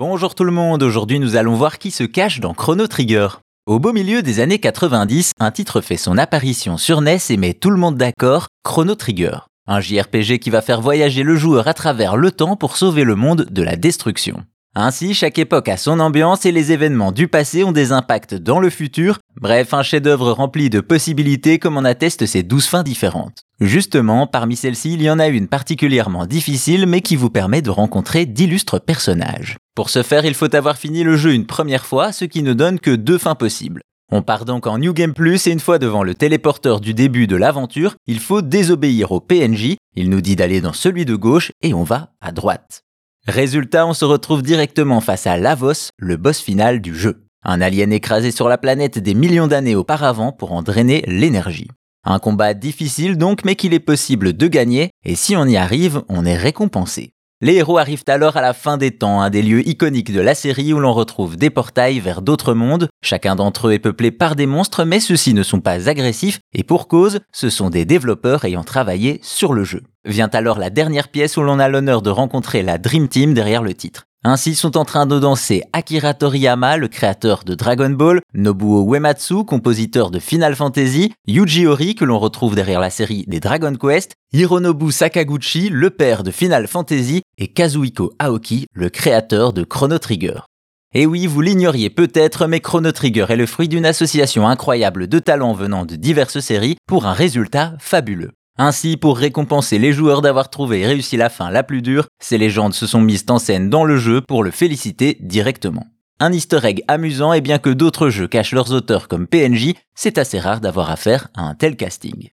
Bonjour tout le monde, aujourd'hui nous allons voir qui se cache dans Chrono Trigger. Au beau milieu des années 90, un titre fait son apparition sur NES et met tout le monde d'accord, Chrono Trigger. Un JRPG qui va faire voyager le joueur à travers le temps pour sauver le monde de la destruction. Ainsi, chaque époque a son ambiance et les événements du passé ont des impacts dans le futur. Bref, un chef-d'œuvre rempli de possibilités comme en attestent ses douze fins différentes. Justement, parmi celles-ci, il y en a une particulièrement difficile mais qui vous permet de rencontrer d'illustres personnages. Pour ce faire, il faut avoir fini le jeu une première fois, ce qui ne donne que deux fins possibles. On part donc en New Game Plus et une fois devant le téléporteur du début de l'aventure, il faut désobéir au PNJ, il nous dit d'aller dans celui de gauche et on va à droite. Résultat, on se retrouve directement face à Lavos, le boss final du jeu. Un alien écrasé sur la planète des millions d'années auparavant pour en drainer l'énergie. Un combat difficile donc, mais qu'il est possible de gagner, et si on y arrive, on est récompensé. Les héros arrivent alors à la fin des temps, un des lieux iconiques de la série où l'on retrouve des portails vers d'autres mondes. Chacun d'entre eux est peuplé par des monstres, mais ceux-ci ne sont pas agressifs, et pour cause, ce sont des développeurs ayant travaillé sur le jeu. Vient alors la dernière pièce où l'on a l'honneur de rencontrer la Dream Team derrière le titre. Ainsi sont en train de danser Akira Toriyama, le créateur de Dragon Ball, Nobuo Uematsu, compositeur de Final Fantasy, Yuji Ori, que l'on retrouve derrière la série des Dragon Quest, Hironobu Sakaguchi, le père de Final Fantasy, et Kazuhiko Aoki, le créateur de Chrono Trigger. Et oui, vous l'ignoriez peut-être, mais Chrono Trigger est le fruit d'une association incroyable de talents venant de diverses séries pour un résultat fabuleux. Ainsi, pour récompenser les joueurs d'avoir trouvé et réussi la fin la plus dure, ces légendes se sont mises en scène dans le jeu pour le féliciter directement. Un easter egg amusant et bien que d'autres jeux cachent leurs auteurs comme PNJ, c'est assez rare d'avoir affaire à un tel casting.